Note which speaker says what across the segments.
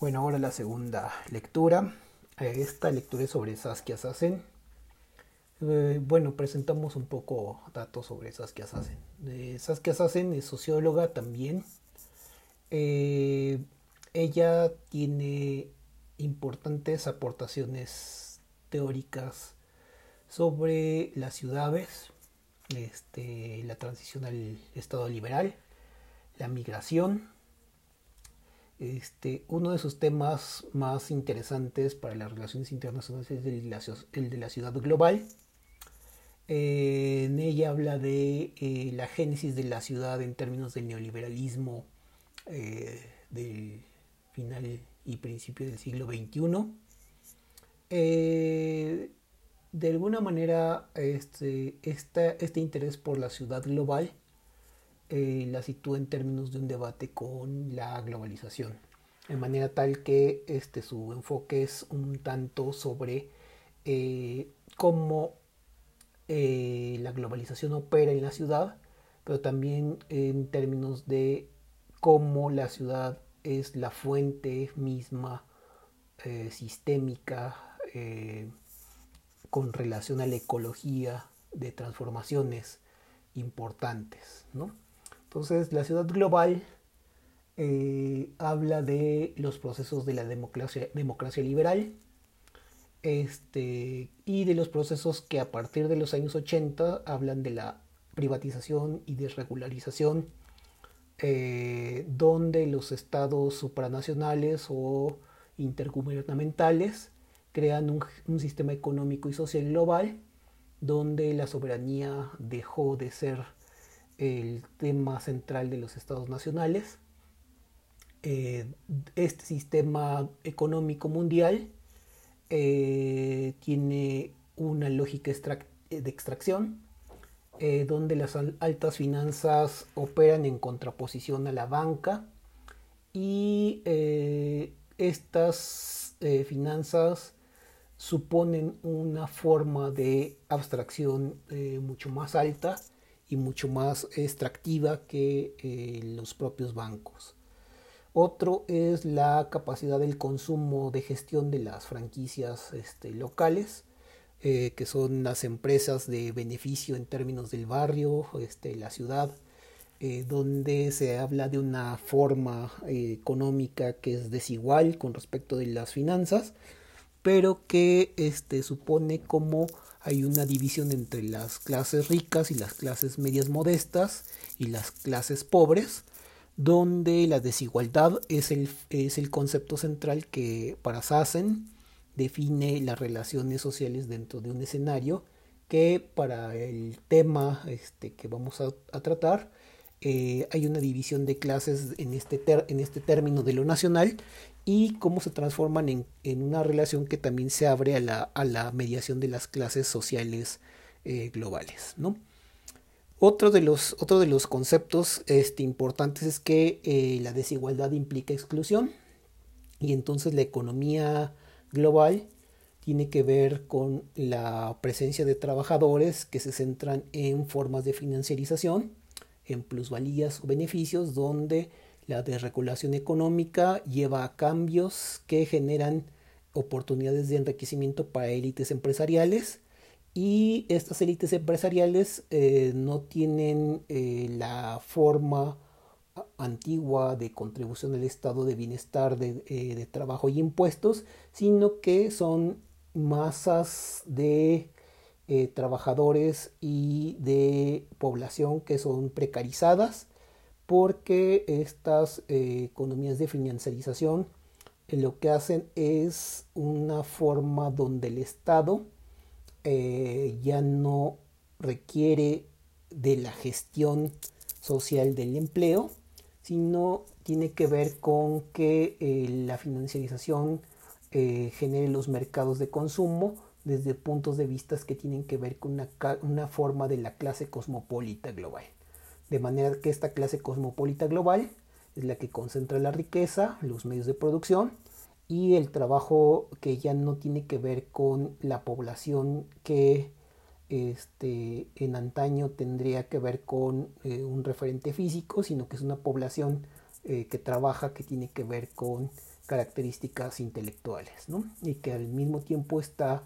Speaker 1: Bueno, ahora la segunda lectura. Eh, esta lectura es sobre Saskia Sassen. Eh, bueno, presentamos un poco datos sobre Saskia Sassen. Eh, Saskia Sassen es socióloga también. ella tiene importantes aportaciones teóricas sobre las ciudades, este, la transición al Estado liberal, la migración. Este, uno de sus temas más interesantes para las relaciones internacionales es el de la, ciudad global. Eh, en ella habla de eh, la génesis de la ciudad en términos del neoliberalismo eh, del final y principio del siglo XXI. de alguna manera, este, este interés por la ciudad global eh, la sitúa en términos de un debate con la globalización, de manera tal que este, su enfoque es un tanto sobre eh, cómo eh, la globalización opera en la ciudad, pero también en términos de cómo la ciudad es la fuente misma sistémica con relación a la ecología de transformaciones importantes, ¿no? Entonces, la ciudad global eh, habla de los procesos de la democracia, liberal este, y de los procesos que a partir de los años 80 hablan de la privatización y desregularización, eh, donde los estados supranacionales o intergubernamentales crean un sistema económico y social global donde la soberanía dejó de ser el tema central de los estados nacionales. Eh, este sistema económico mundial eh, tiene una lógica de extracción, eh, donde las altas finanzas operan en contraposición a la banca y estas finanzas suponen una forma de abstracción mucho más alta y mucho más extractiva que eh, los propios bancos. Otro es la capacidad del consumo de gestión de las franquicias este, locales, eh, que son las empresas de beneficio en términos del barrio, este, la ciudad, eh, donde se habla de una forma económica que es desigual con respecto de las finanzas, pero que este, supone como hay una división entre las clases ricas y las clases medias modestas y las clases pobres, donde la desigualdad es el, es el concepto central que para Sassen define las relaciones sociales dentro de un escenario que para el tema este, que vamos a, tratar eh, hay una división de clases en este, en este término de lo nacional y cómo se transforman en, una relación que también se abre a la, mediación de las clases sociales eh, globales. ¿no? Otro, de los, otro de los conceptos este, importantes es que eh, la desigualdad implica exclusión y entonces la economía global tiene que ver con la presencia de trabajadores que se centran en formas de financiarización, en plusvalías o beneficios, donde la desregulación económica lleva a cambios que generan oportunidades de enriquecimiento para élites empresariales y estas élites empresariales eh, no tienen eh, la forma antigua de contribución al estado de bienestar eh, de, trabajo y impuestos, sino que son masas de trabajadores y de población que son precarizadas porque estas eh, economías de financiarización eh, lo que hacen es una forma donde el Estado eh, ya no requiere de la gestión social del empleo, sino tiene que ver con que la financiarización genere los mercados de consumo desde puntos de vista que tienen que ver con una forma de la clase cosmopolita global de manera que esta clase cosmopolita global es la que concentra la riqueza, los medios de producción y el trabajo que ya no tiene que ver con la población que este, en antaño tendría que ver con eh, un referente físico, sino que es una población que trabaja que tiene que ver con características intelectuales, ¿no? Y que al mismo tiempo está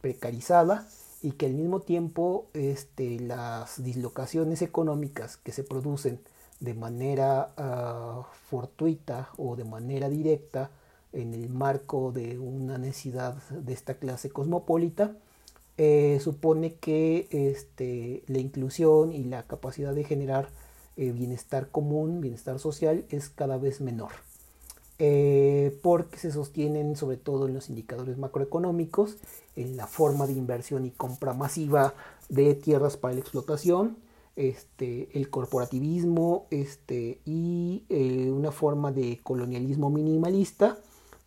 Speaker 1: precarizada y que al mismo tiempo este, las dislocaciones económicas que se producen de manera uh, fortuita o de manera directa en el marco de una necesidad de esta clase cosmopolita, eh, supone que este, la inclusión y la capacidad de generar eh, bienestar común, bienestar social, es cada vez menor. Eh, porque se sostienen sobre todo en los indicadores macroeconómicos, en la forma de inversión y compra masiva de tierras para la explotación, este, el corporativismo este, y eh, una forma de colonialismo minimalista,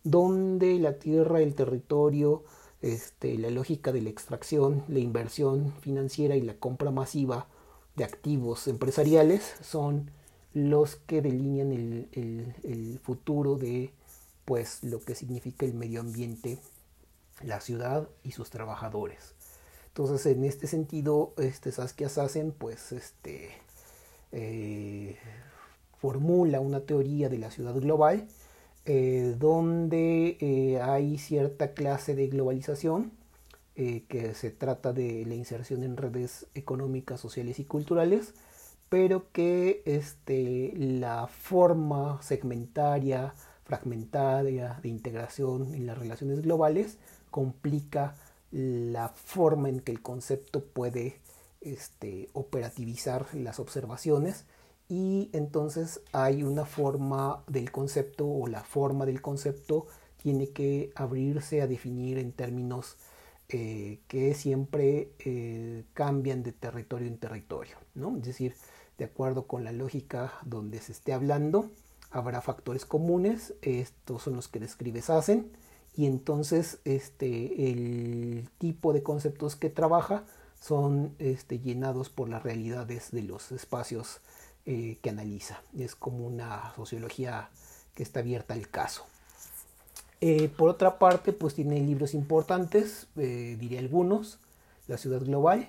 Speaker 1: donde la tierra, el territorio, este, la lógica de la extracción, la inversión financiera y la compra masiva de activos empresariales son los que delinean el, futuro de pues lo que significa el medio ambiente, la ciudad y sus trabajadores. Entonces, en este sentido, este Saskia Sassen, pues, este, eh, formula una teoría de la ciudad global, eh, donde eh, hay cierta clase de globalización, que se trata de la inserción en redes económicas, sociales y culturales, pero que este, la forma segmentaria, fragmentaria de integración en las relaciones globales complica la forma en que el concepto puede este, operativizar las observaciones y entonces hay una forma del concepto o la forma del concepto tiene que abrirse a definir en términos eh, que siempre eh, cambian de territorio en territorio, ¿no? Es decir, de acuerdo con la lógica donde se esté hablando, habrá factores comunes, estos son los que describes hacen, y entonces este, el tipo de conceptos que trabaja son este, llenados por las realidades de los espacios eh, que analiza. Es como una sociología que está abierta al caso. Eh, por otra parte, pues tiene libros importantes, eh, diré algunos, La ciudad global,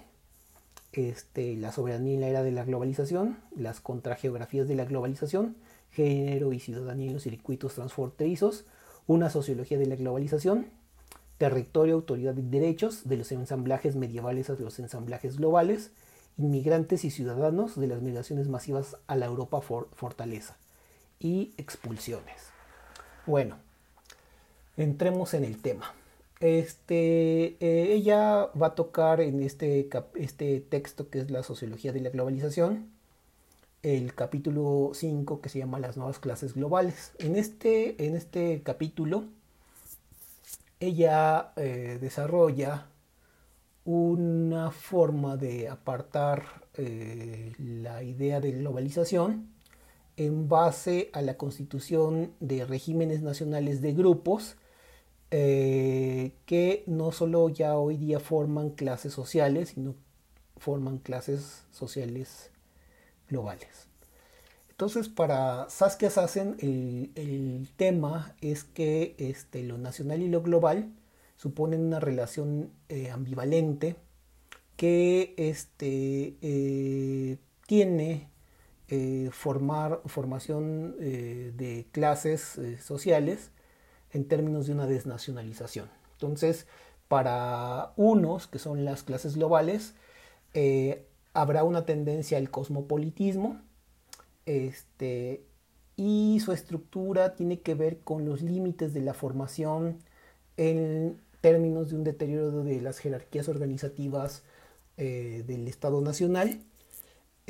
Speaker 1: este, la soberanía en la era de la globalización, las contrageografías de la globalización, género y ciudadanía en los circuitos transfronterizos, una sociología de la globalización, territorio, autoridad y derechos, de los ensamblajes medievales a los ensamblajes globales, inmigrantes y ciudadanos, de las migraciones masivas a la Europa fortaleza y expulsiones. Bueno, entremos en el tema. Este, eh, ella va a tocar en este, este texto que es la sociología de la globalización, el capítulo 5 que se llama las nuevas clases globales. En este, en este capítulo, ella eh, desarrolla una forma de apartar eh, la idea de globalización en base a la constitución de regímenes nacionales de grupos que no solo ya hoy día forman clases sociales, sino forman clases sociales globales. Entonces, para Saskia Sassen, el, tema es que este, lo nacional y lo global suponen una relación eh, ambivalente que este, eh, tiene formar, formación de clases sociales en términos de una desnacionalización. Entonces, para unos, que son las clases globales, eh, habrá una tendencia al cosmopolitismo, este, y su estructura tiene que ver con los límites de la formación en términos de un deterioro de las jerarquías organizativas eh, del Estado Nacional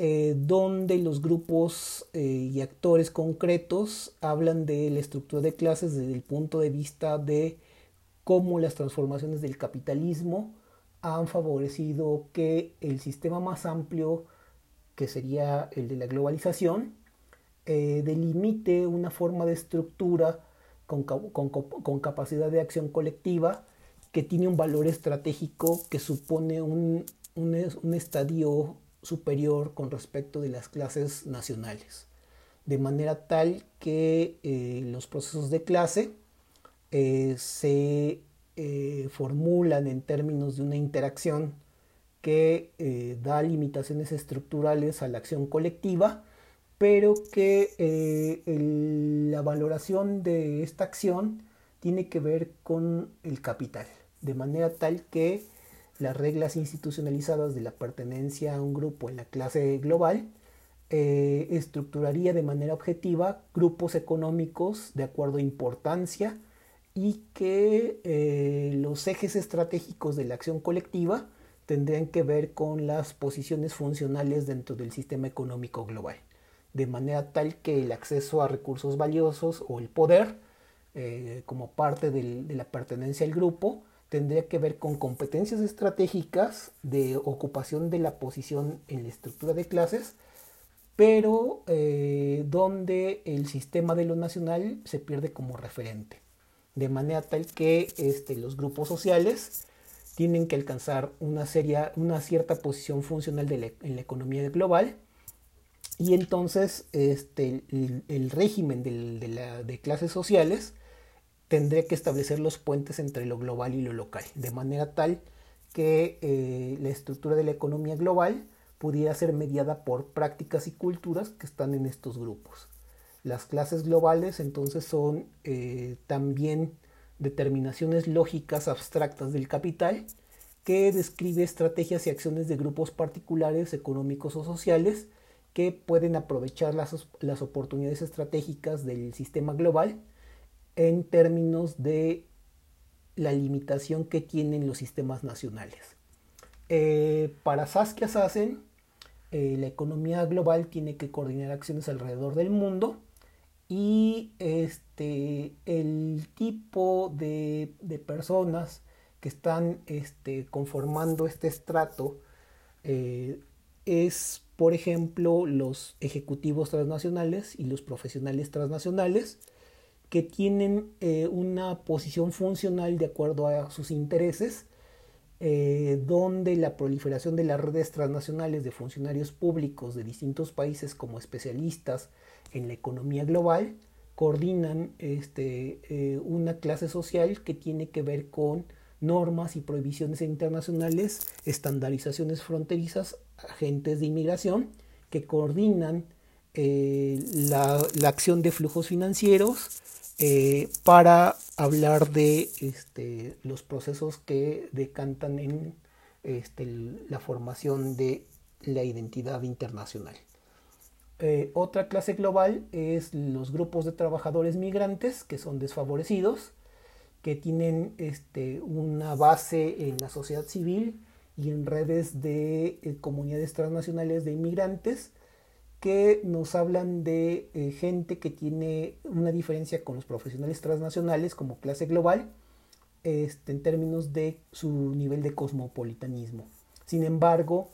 Speaker 1: eh, donde los grupos y actores concretos hablan de la estructura de clases desde el punto de vista de cómo las transformaciones del capitalismo han favorecido que el sistema más amplio, que sería el de la globalización, eh, delimite una forma de estructura con, capacidad de acción colectiva que tiene un valor estratégico que supone un, estadio superior con respecto de las clases nacionales, de manera tal que eh, los procesos de clase eh, se eh, formulan en términos de una interacción que da limitaciones estructurales a la acción colectiva pero que eh, la valoración de esta acción tiene que ver con el capital, de manera tal que las reglas institucionalizadas de la pertenencia a un grupo en la clase global eh, estructuraría de manera objetiva grupos económicos de acuerdo a importancia y que eh, los ejes estratégicos de la acción colectiva tendrían que ver con las posiciones funcionales dentro del sistema económico global. De manera tal que el acceso a recursos valiosos o el poder eh, como parte de la pertenencia al grupo tendría que ver con competencias estratégicas de ocupación de la posición en la estructura de clases, pero eh, donde el sistema de lo nacional se pierde como referente, de manera tal que este, los grupos sociales tienen que alcanzar una, una cierta posición funcional en la economía global, y entonces este, el, régimen de, clases sociales tendría que establecer los puentes entre lo global y lo local, de manera tal que eh, la estructura de la economía global pudiera ser mediada por prácticas y culturas que están en estos grupos. Las clases globales entonces son eh, también determinaciones lógicas abstractas del capital que describe estrategias y acciones de grupos particulares económicos o sociales que pueden aprovechar las, las oportunidades estratégicas del sistema global en términos de la limitación que tienen los sistemas nacionales. Eh, para Saskia Sassen, eh, la economía global tiene que coordinar acciones alrededor del mundo y este, el tipo de, personas que están este, conformando este estrato eh, es por ejemplo, los ejecutivos transnacionales y los profesionales transnacionales que tienen eh, una posición funcional de acuerdo a sus intereses, eh, donde la proliferación de las redes transnacionales de funcionarios públicos de distintos países como especialistas en la economía global coordinan este, eh, una clase social que tiene que ver con normas y prohibiciones internacionales, estandarizaciones fronterizas, agentes de inmigración que coordinan eh, la, acción de flujos financieros eh, para hablar de este, los procesos que decantan en este, la formación de la identidad internacional. Eh, otra clase global es los grupos de trabajadores migrantes que son desfavorecidos, que tienen este, una base en la sociedad civil y en redes de eh, comunidades transnacionales de inmigrantes que nos hablan de eh, gente que tiene una diferencia con los profesionales transnacionales como clase global este, en términos de su nivel de cosmopolitanismo. Sin embargo,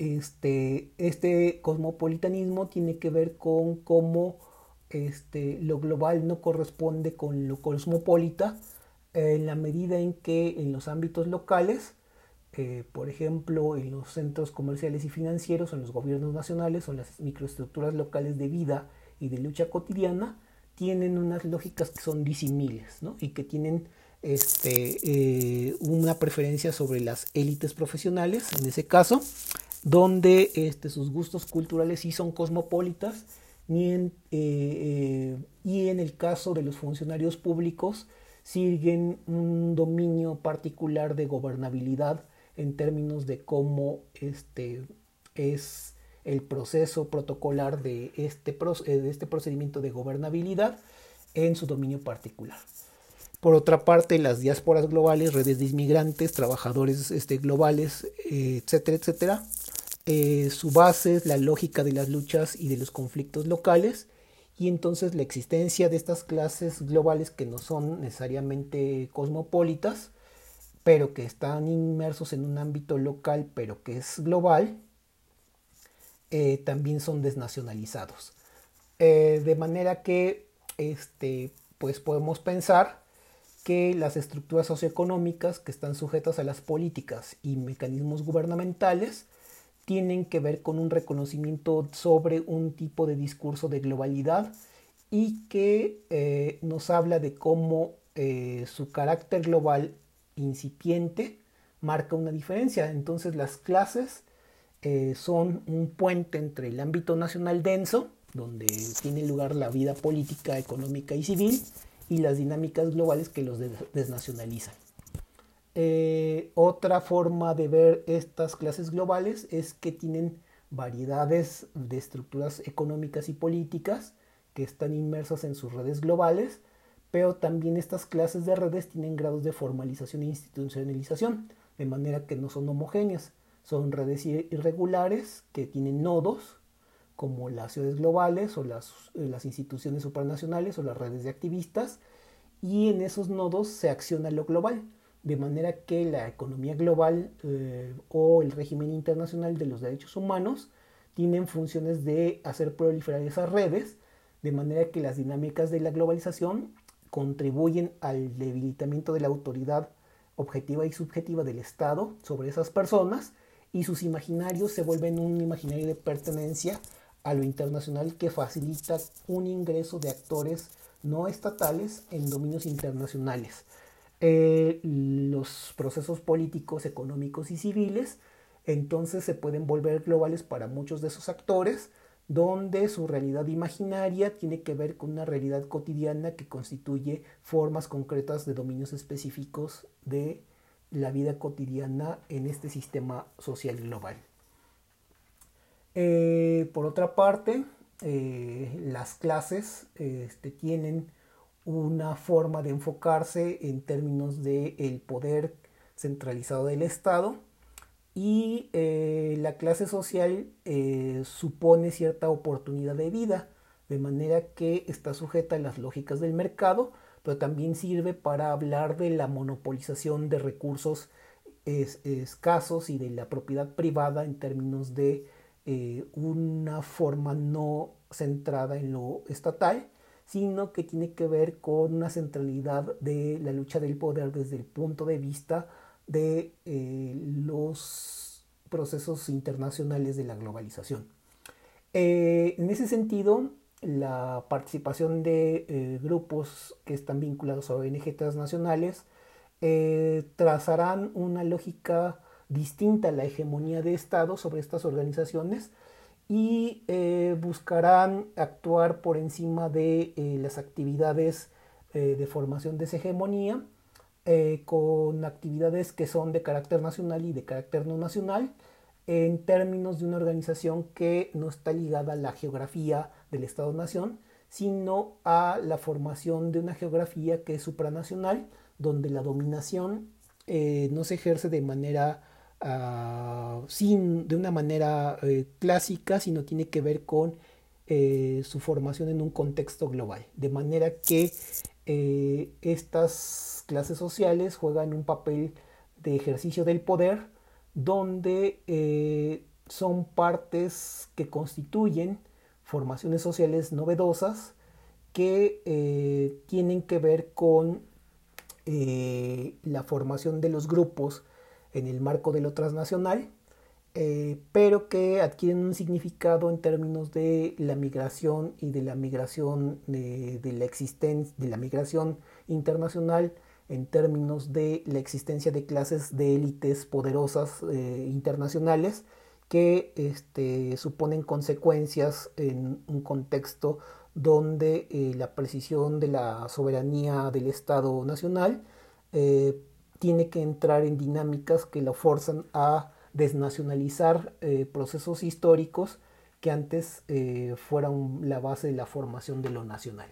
Speaker 1: este, este cosmopolitanismo tiene que ver con cómo este, lo global no corresponde con lo cosmopolita en la medida en que en los ámbitos locales, eh, por ejemplo, en los centros comerciales y financieros, en los gobiernos nacionales o en las microestructuras locales de vida y de lucha cotidiana, tienen unas lógicas que son disimiles y que tienen este, eh, una preferencia sobre las élites profesionales, en ese caso, donde este, sus gustos culturales sí son cosmopolitas eh, eh, y en el caso de los funcionarios públicos siguen un dominio particular de gobernabilidad en términos de cómo este es el proceso protocolar de este, eh, de este procedimiento de gobernabilidad en su dominio particular. Por otra parte, las diásporas globales, redes de inmigrantes, trabajadores este, globales, etcétera, etcétera, eh, su base es la lógica de las luchas y de los conflictos locales y entonces la existencia de estas clases globales que no son necesariamente cosmopolitas, pero que están inmersos en un ámbito local, pero que es global, eh, también son desnacionalizados. Eh, de manera que este, pues podemos pensar que las estructuras socioeconómicas que están sujetas a las políticas y mecanismos gubernamentales tienen que ver con un reconocimiento sobre un tipo de discurso de globalidad y que eh, nos habla de cómo eh, su carácter global incipiente marca una diferencia. Entonces las clases eh, son un puente entre el ámbito nacional denso, donde tiene lugar la vida política, económica y civil, y las dinámicas globales que los desnacionalizan. Eh, otra forma de ver estas clases globales es que tienen variedades de estructuras económicas y políticas que están inmersas en sus redes globales, pero también estas clases de redes tienen grados de formalización e institucionalización, de manera que no son homogéneas. Son redes irregulares que tienen nodos, como las ciudades globales o las, eh, las instituciones supranacionales o las redes de activistas, y en esos nodos se acciona lo global, de manera que la economía global eh, o el régimen internacional de los derechos humanos tienen funciones de hacer proliferar esas redes, de manera que las dinámicas de la globalización contribuyen al debilitamiento de la autoridad objetiva y subjetiva del Estado sobre esas personas y sus imaginarios se vuelven un imaginario de pertenencia a lo internacional que facilita un ingreso de actores no estatales en dominios internacionales. Eh, los procesos políticos, económicos y civiles entonces se pueden volver globales para muchos de esos actores donde su realidad imaginaria tiene que ver con una realidad cotidiana que constituye formas concretas de dominios específicos de la vida cotidiana en este sistema social global. Eh, por otra parte, eh, las clases este, tienen una forma de enfocarse en términos del el poder centralizado del Estado y eh, la clase social eh, supone cierta oportunidad de vida, de manera que está sujeta a las lógicas del mercado, pero también sirve para hablar de la monopolización de recursos escasos y de la propiedad privada en términos de eh, una forma no centrada en lo estatal, sino que tiene que ver con una centralidad de la lucha del poder desde el punto de vista de eh, los procesos internacionales de la globalización. Eh, en ese sentido, la participación de eh, grupos que están vinculados a ONG transnacionales trazarán una lógica distinta a la hegemonía de Estado sobre estas organizaciones y buscarán actuar por encima de las actividades de formación de esa hegemonía eh, con actividades que son de carácter nacional y de carácter no nacional, en términos de una organización que no está ligada a la geografía del Estado-Nación, sino a la formación de una geografía que es supranacional, donde la dominación eh, no se ejerce de manera uh, sin, de una manera eh, clásica, sino tiene que ver con su formación en un contexto global. De manera que estas clases sociales juegan un papel de ejercicio del poder donde eh, son partes que constituyen formaciones sociales novedosas que eh, tienen que ver con eh, la formación de los grupos en el marco de lo transnacional, pero que adquieren un significado en términos de la migración y de la migración de la existencia, de la migración internacional en términos de la existencia de clases de élites poderosas eh, internacionales que este, suponen consecuencias en un contexto donde eh, la precisión de la soberanía del Estado nacional eh, tiene que entrar en dinámicas que lo forzan a desnacionalizar procesos históricos que antes fueran la base de la formación de lo nacional.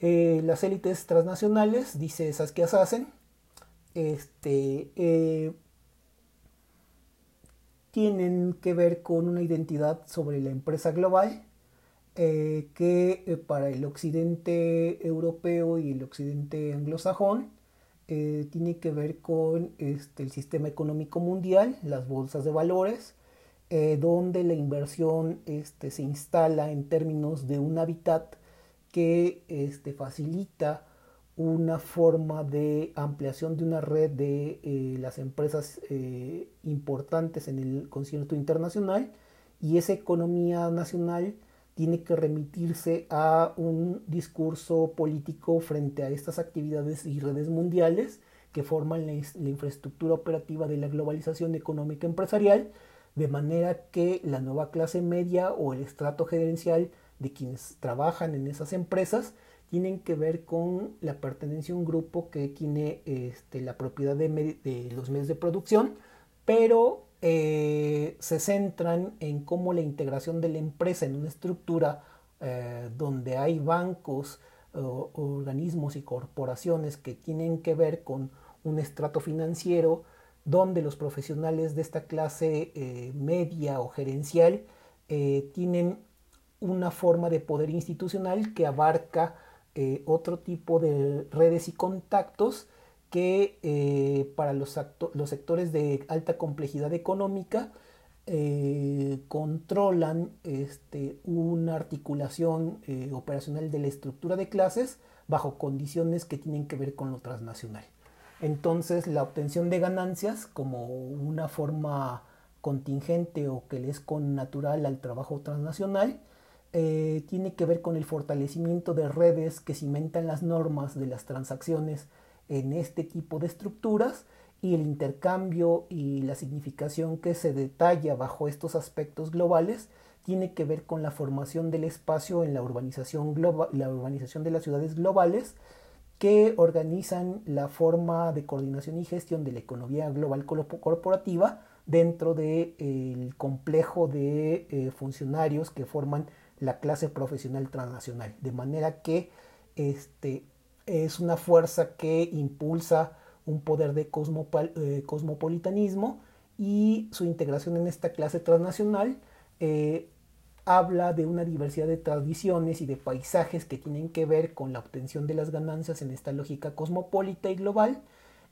Speaker 1: Eh, las élites transnacionales, dice Saskia Sassen, este, eh, tienen que ver con una identidad sobre la empresa global eh, que para el occidente europeo y el occidente anglosajón tiene que ver con este, el sistema económico mundial, las bolsas de valores, donde la inversión este, se instala en términos de un hábitat que este, facilita una forma de ampliación de una red de eh, las empresas eh, importantes en el concierto internacional. Y esa economía nacional tiene que remitirse a un discurso político frente a estas actividades y redes mundiales que forman la, infraestructura operativa de la globalización económica empresarial, de manera que la nueva clase media o el estrato gerencial de quienes trabajan en esas empresas tienen que ver con la pertenencia a un grupo que tiene este, la propiedad de, los medios de producción, pero eh, se centran en cómo la integración de la empresa en una estructura eh, donde hay bancos, organismos y corporaciones que tienen que ver con un estrato financiero, donde los profesionales de esta clase eh, media o gerencial tienen una forma de poder institucional que abarca otro tipo de redes y contactos que eh, para los, los, sectores de alta complejidad económica eh, controlan este, una articulación eh, operacional de la estructura de clases bajo condiciones que tienen que ver con lo transnacional. Entonces la obtención de ganancias como una forma contingente o que le es con natural al trabajo transnacional tiene que ver con el fortalecimiento de redes que cimentan las normas de las transacciones en este tipo de estructuras y el intercambio y la significación que se detalla bajo estos aspectos globales tiene que ver con la formación del espacio en la urbanización, global, la urbanización de las ciudades globales que organizan la forma de coordinación y gestión de la economía global corporativa dentro del de, complejo de eh, funcionarios que forman la clase profesional transnacional. De manera que este, es una fuerza que impulsa un poder de eh, cosmopolitanismo y su integración en esta clase transnacional eh, habla de una diversidad de tradiciones y de paisajes que tienen que ver con la obtención de las ganancias en esta lógica cosmopolita y global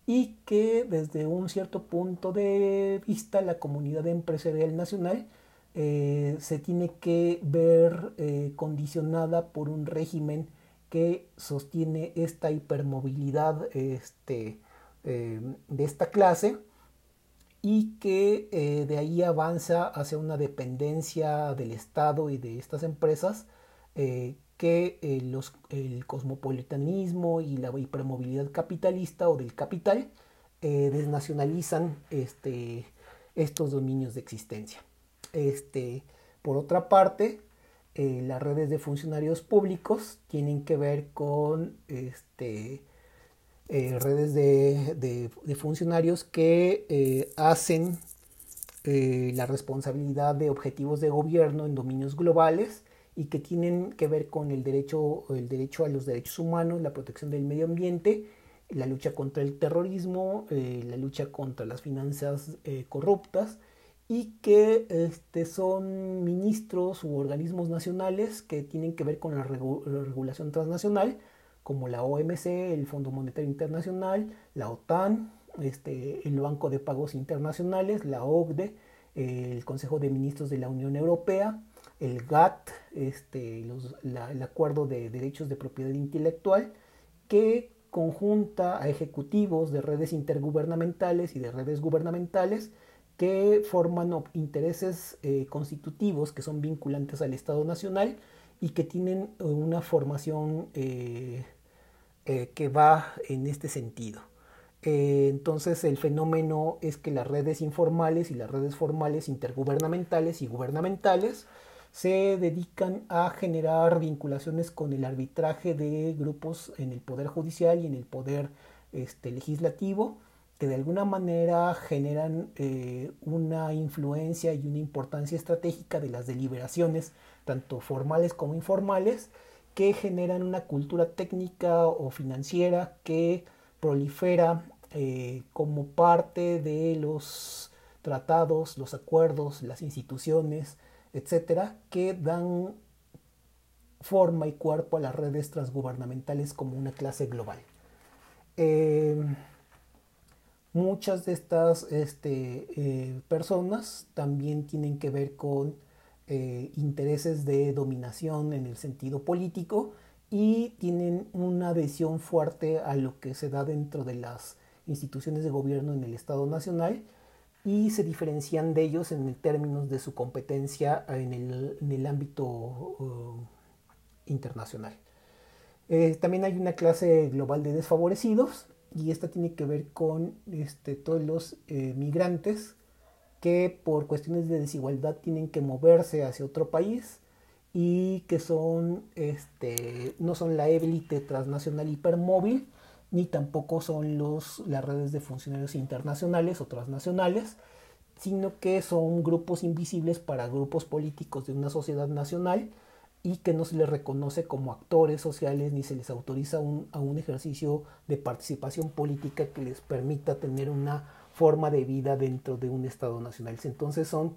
Speaker 1: y que desde un cierto punto de vista la comunidad empresarial nacional eh, se tiene que ver condicionada por un régimen que sostiene esta hipermovilidad este, eh, de esta clase y que eh, de ahí avanza hacia una dependencia del Estado y de estas empresas eh, que los, el cosmopolitanismo y la hipermovilidad capitalista o del capital desnacionalizan este, estos dominios de existencia. Este, por otra parte, eh, las redes de funcionarios públicos tienen que ver con este, eh, redes de, funcionarios que eh, hacen la responsabilidad de objetivos de gobierno en dominios globales y que tienen que ver con el derecho, el derecho a los derechos humanos, la protección del medio ambiente, la lucha contra el terrorismo, la lucha contra las finanzas corruptas y que este, son ministros u organismos nacionales que tienen que ver con la, regulación transnacional, como la OMC, el Fondo Monetario Internacional, la OTAN, este, el Banco de Pagos Internacionales, la OCDE, el Consejo de Ministros de la Unión Europea, el GATT, este, el Acuerdo de Derechos de Propiedad Intelectual, que conjunta a ejecutivos de redes intergubernamentales y de redes gubernamentales que forman intereses eh, constitutivos que son vinculantes al Estado Nacional y que tienen eh, una formación eh, que va en este sentido. entonces el fenómeno es que las redes informales y las redes formales intergubernamentales y gubernamentales se dedican a generar vinculaciones con el arbitraje de grupos en el Poder Judicial y en el Poder este, Legislativo, que de alguna manera generan eh, una influencia y una importancia estratégica de las deliberaciones, tanto formales como informales, que generan una cultura técnica o financiera que prolifera eh, como parte de los tratados, los acuerdos, las instituciones, etcétera, que dan forma y cuerpo a las redes transgubernamentales como una clase global. Eh, Muchas de estas este, eh, personas también tienen que ver con eh, intereses de dominación en el sentido político y tienen una adhesión fuerte a lo que se da dentro de las instituciones de gobierno en el Estado Nacional y se diferencian de ellos en términos de su competencia en el, ámbito uh, internacional. Eh, también hay una clase global de desfavorecidos y esta tiene que ver con este, todos los eh, migrantes que por cuestiones de desigualdad tienen que moverse hacia otro país y que son este no son la élite transnacional hipermóvil ni tampoco son los las redes de funcionarios internacionales o transnacionales sino que son grupos invisibles para grupos políticos de una sociedad nacional y que no se les reconoce como actores sociales ni se les autoriza un, a un ejercicio de participación política que les permita tener una forma de vida dentro de un Estado nacional. Entonces son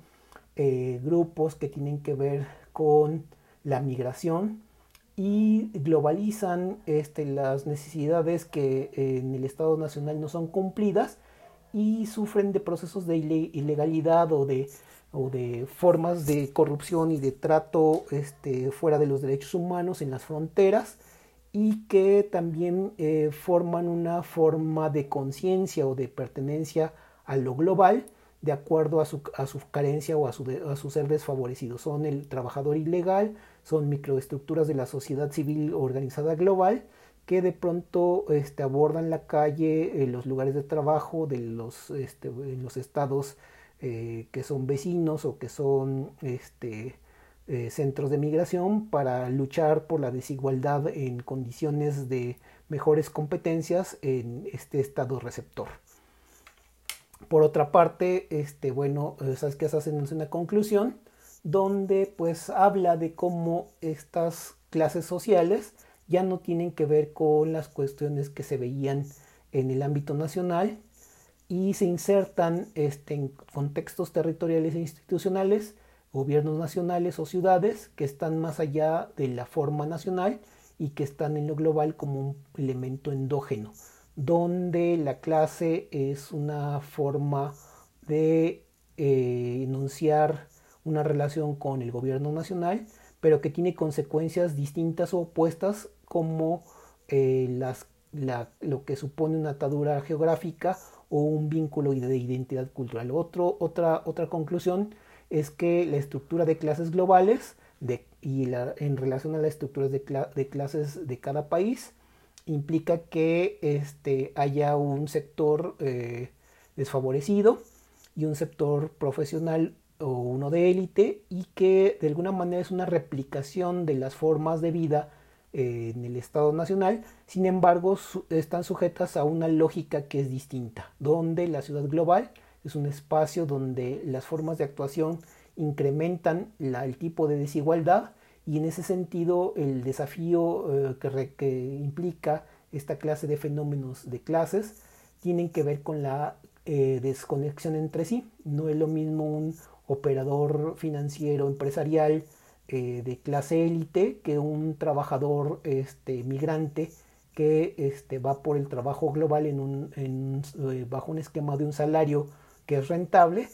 Speaker 1: eh, grupos que tienen que ver con la migración y globalizan este, las necesidades que en el Estado nacional no son cumplidas y sufren de procesos de ilegalidad o de, o de formas de corrupción y de trato este, fuera de los derechos humanos en las fronteras y que también eh, forman una forma de conciencia o de pertenencia a lo global de acuerdo a su, a su carencia o a su, a ser desfavorecido. Son el trabajador ilegal, son microestructuras de la sociedad civil organizada global que de pronto este, abordan la calle, en los lugares de trabajo de los, este, en los estados eh, que son vecinos o que son este, eh, centros de migración para luchar por la desigualdad en condiciones de mejores competencias en este estado receptor. Por otra parte, este, bueno, esas que hacen una conclusión donde pues habla de cómo estas clases sociales ya no tienen que ver con las cuestiones que se veían en el ámbito nacional y se insertan este, en contextos territoriales e institucionales, gobiernos nacionales o ciudades que están más allá de la forma nacional y que están en lo global como un elemento endógeno, donde la clase es una forma de eh, enunciar una relación con el gobierno nacional, pero que tiene consecuencias distintas o opuestas como eh, las, lo que supone una atadura geográfica o un vínculo de identidad cultural. Otro, otra, otra conclusión es que la estructura de clases globales y en relación a las estructuras de, de, clases de cada país implica que este, haya un sector eh, desfavorecido y un sector profesional o uno de élite y que de alguna manera es una replicación de las formas de vida en el Estado Nacional, sin embargo están sujetas a una lógica que es distinta, donde la ciudad global es un espacio donde las formas de actuación incrementan el tipo de desigualdad y en ese sentido el desafío eh, que, implica esta clase de fenómenos de clases tienen que ver con la eh, desconexión entre sí. No es lo mismo un operador financiero empresarial eh, de clase élite que un trabajador este, migrante que este, va por el trabajo global en un, eh, bajo un esquema de un salario que es rentable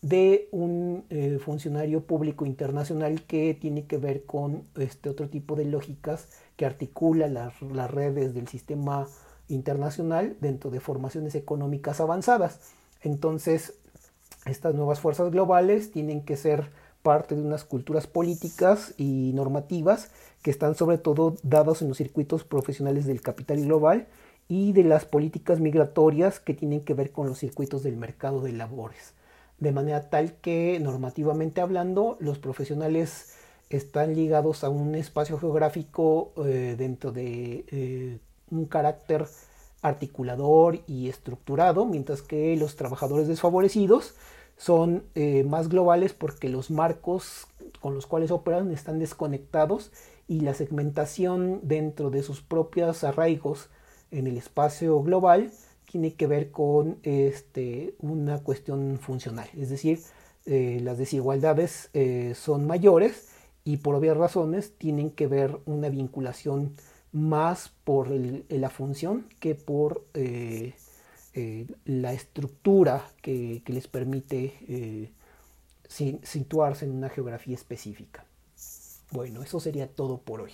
Speaker 1: de un eh, funcionario público internacional que tiene que ver con este otro tipo de lógicas que articula las, las redes del sistema internacional dentro de formaciones económicas avanzadas. Entonces, estas nuevas fuerzas globales tienen que ser parte de unas culturas políticas y normativas que están sobre todo dadas en los circuitos profesionales del capital global y de las políticas migratorias que tienen que ver con los circuitos del mercado de labores. De manera tal que normativamente hablando los profesionales están ligados a un espacio geográfico eh, dentro de eh, un carácter articulador y estructurado, mientras que los trabajadores desfavorecidos son eh, más globales porque los marcos con los cuales operan están desconectados y la segmentación dentro de sus propios arraigos en el espacio global tiene que ver con este, una cuestión funcional, es decir, eh, las desigualdades eh, son mayores y por obvias razones tienen que ver una vinculación más por la función que por la estructura que, les permite eh, situarse en una geografía específica. Bueno, eso sería todo por hoy.